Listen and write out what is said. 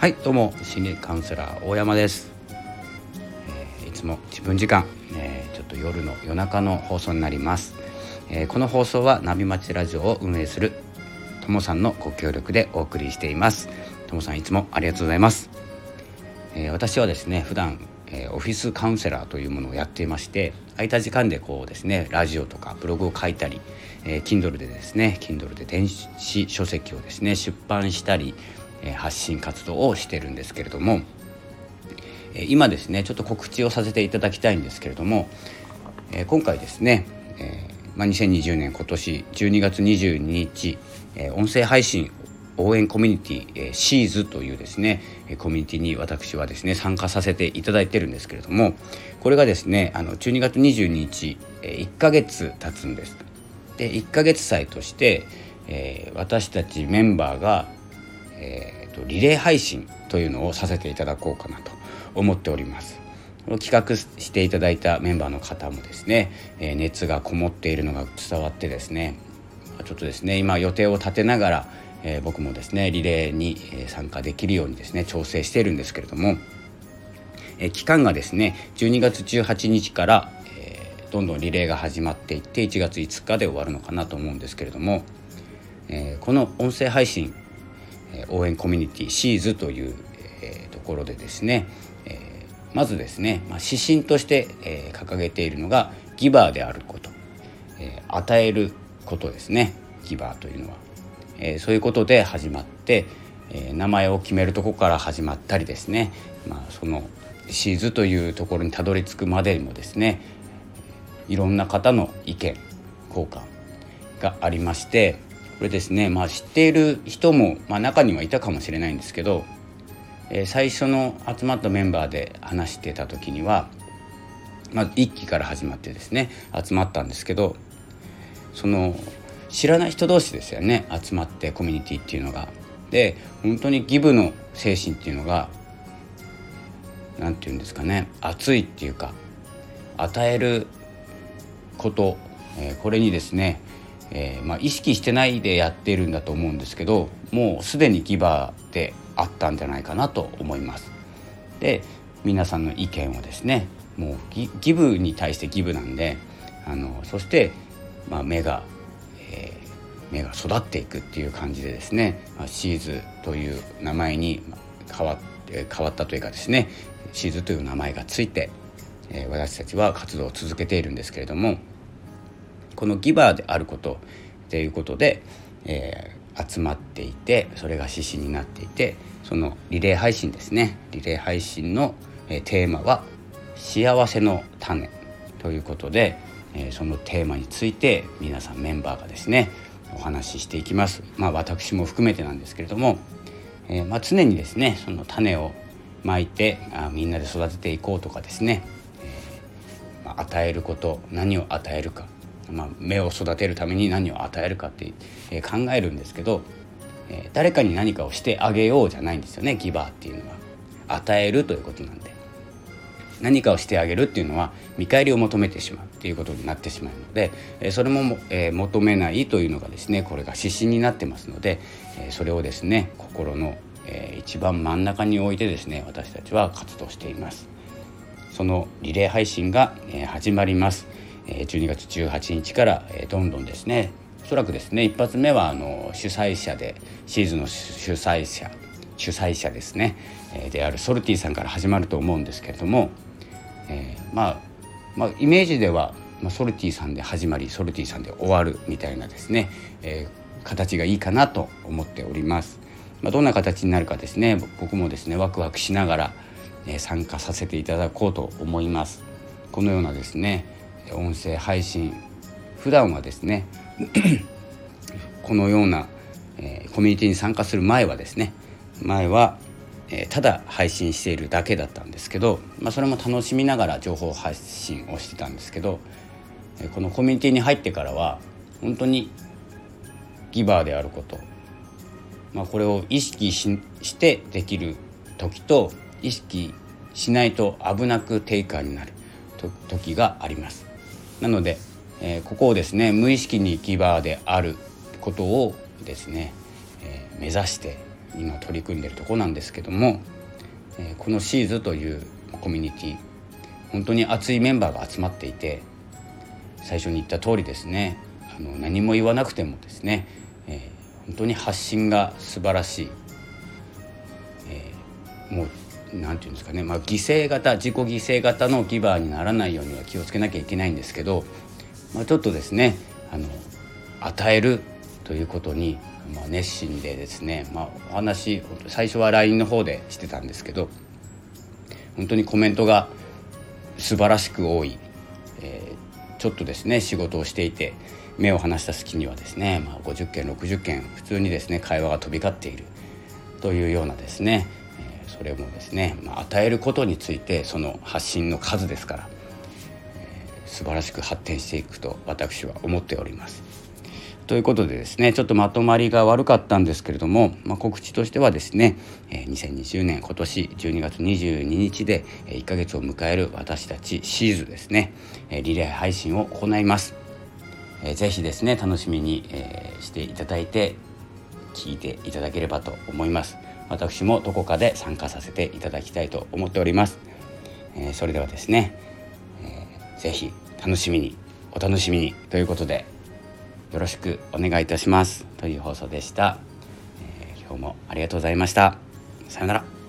はいどうも心理カウンセラー大山です、えー、いつも自分時間、えー、ちょっと夜の夜中の放送になります、えー、この放送はナビ町ラジオを運営するともさんのご協力でお送りしています。ともさんいつもありがとうございます、え私はですね普段えオフィスカウンセラーというものをやっていまして空いた時間でこうですねラジオとかブログを書いたり、えー、Kindle でですね Kindle で電子書籍をですね出版したりえ発信活動をしてるんですけれども、え今ですねちょっと告知をさせていただきたいんですけれども、え今回ですね、えま、2020年今年12月22日、え音声配信応援コミュニティ、え、シーズというですねコミュニティに私はですね参加させていただいてるんですけれどもこれがですねあの12月22日、え、1ヶ月経つんです。で1ヶ月祭として、え、私たちメンバーがと、リレー配信というのをさせていただこうかなと思っております。企画していただいたメンバーの方もですね、え、熱がこもっているのが伝わってですねちょっとですね今予定を立てながら、え、僕もですねリレーに参加できるようにですね調整しているんですけれども、え、期間がですね12月18日から、え、どんどんリレーが始まっていって1月5日で終わるのかなと思うんですけれども、え、この音声配信応援コミュニティシーズという、ところでですね、まずですね、ま、指針として、掲げているのがギバーであること、与えることですねギバーというのは、そういうことで始まって、名前を決めるとこから始まったりですね、まあ、そのシーズというところにたどり着くまでにもですねいろんな方の意見交換がありましてこれですね、まあ、知っている人も、まあ、中にはいたかもしれないんですけど、えー、最初の集まったメンバーで話してた時には、まあ、1期から始まってですね集まったんですけどその知らない人同士ですよね集まってコミュニティっていうのが。で本当にギブの精神っていうのが何て言うんですかね熱いっていうか与えること、え、これにですねえー、まあ、意識してないでやっているんだと思うんですけどもうすでにギバーであったんじゃないかなと思います。で皆さんの意見をですねもうギギブに対してギブなんであのそして、まあ、目が、えー、目が育っていくっていう感じでですね、まあ、シーズという名前に変わって変わったというかですねシーズという名前がついて、えー、私たちは活動を続けているんですけれどもこのギバーであることっていうことで、えー、集まっていてそれが指針になっていてそのリレー配信ですねリレー配信の、えー、テーマは「幸せの種」ということで、えー、そのテーマについて皆さんメンバーがですねお話ししていきます。まあ、私も含めてなんですけれども、えー、まあ、常にですねその種をまいてあみんなで育てていこうとかですね、えーまあ、与えること何を与えるかまあ、芽を育てるために何を与えるかって、え考えるんですけど、え、誰かに何かをしてあげようじゃないんですよねギバーっていうのは。与えるということなんで何かをしてあげるっていうのは見返りを求めてしまうっていうことになってしまうので、えそれも、え求めないというのがですねこれが指針になってますので、えそれをですね心の、え一番真ん中に置いてですね私たちは活動しています。そのリレー配信が、え始まります。12月18日からどんどんですねおそらくですね一発目はあの主催者でシーズンの主催者主催者ですねであるソルティさんから始まると思うんですけれども、えー、まあ、まあ、イメージでは、ま、ソルティさんで始まりソルティさんで終わるみたいなですね、えー、形がいいかなと思っております。まあ、どんな形になるかですね僕もですねワクワクしながら、え、参加させていただこうと思います。このようなですね音声配信普段はですね このような、えー、コミュニティに参加する前はですね前は、えー、ただ配信しているだけだったんですけど、まあ、それも楽しみながら情報発信をしてたんですけど、えー、このコミュニティに入ってからは本当にギバーであること、まあ、これを意識してできる時と意識しないと危なくテイカーになる時があります。なので、えー、ここをですね無意識にギバーであることをですね、えー、目指して今取り組んでるとこなんですけども、えー、このシーズというコミュニティ本当に熱いメンバーが集まっていて最初に言った通りですねあの何も言わなくてもですね、えー、本当に発信が素晴らしい、えー、もう何て言うんですかね、まあ、犠牲型自己犠牲型のギバーにならないようには気をつけなきゃいけないんですけど、まあ、ちょっとですねあの与えるということに、まあ、熱心でですね、まあ、お話最初は LINE の方でしてたんですけど本当にコメントが素晴らしく多い、えー、ちょっとですね仕事をしていて目を離した隙にはですね、まあ、50件60件普通にですね会話が飛び交っているというようなですね、それもですね、まあ、与えることについてその発信の数ですから、えー、素晴らしく発展していくと私は思っております。ということでですねちょっとまとまりが悪かったんですけれども、まあ、告知としてはですね2020年今年12月22日で1ヶ月を迎える私たちシーズですねリレー配信を行います。ぜひですね楽しみにしていただいて聞いていただければと思います私もどこかで参加させていただきたいと思っております、えそれではですね、えー、ぜひ楽しみにお楽しみにということでよろしくお願いいたしますという放送でした、えー、今日もありがとうございました。さようなら。